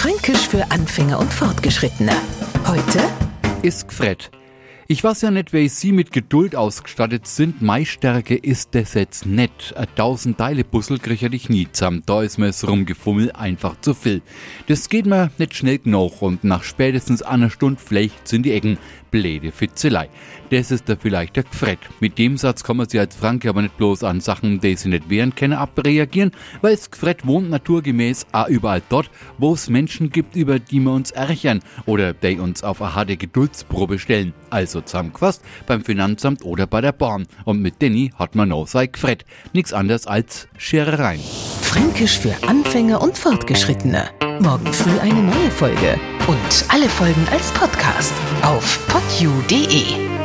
Fränkisch für Anfänger und Fortgeschrittene. Heute ist gfret. Ich weiß ja nicht, wer Sie mit Geduld ausgestattet sind. Mei Stärke ist das jetzt nicht. A tausend Teile Puzzle krieg ich nie zusammen. Da ist mir's rumgefummel einfach zu viel. Das geht mir nicht schnell genug und nach spätestens einer Stunde vielleicht sind die Ecken blöde Fitzelei. Das ist da vielleicht der Gfred. Mit dem Satz man sie als Franke aber nicht bloß an Sachen, die sie nicht wehren können, abreagieren, weil das Gfred wohnt naturgemäß auch überall dort, wo es Menschen gibt, über die wir uns ärchern oder die uns auf eine harte Geduldsprobe stellen. Also zusammenquast beim Finanzamt oder bei der Bahn. Und mit Danny hat man auch sein Gfred. Nichts anderes als Scherereien. Fränkisch für Anfänger und Fortgeschrittene. Morgen früh eine neue Folge. Und alle Folgen als Podcast auf podu.de.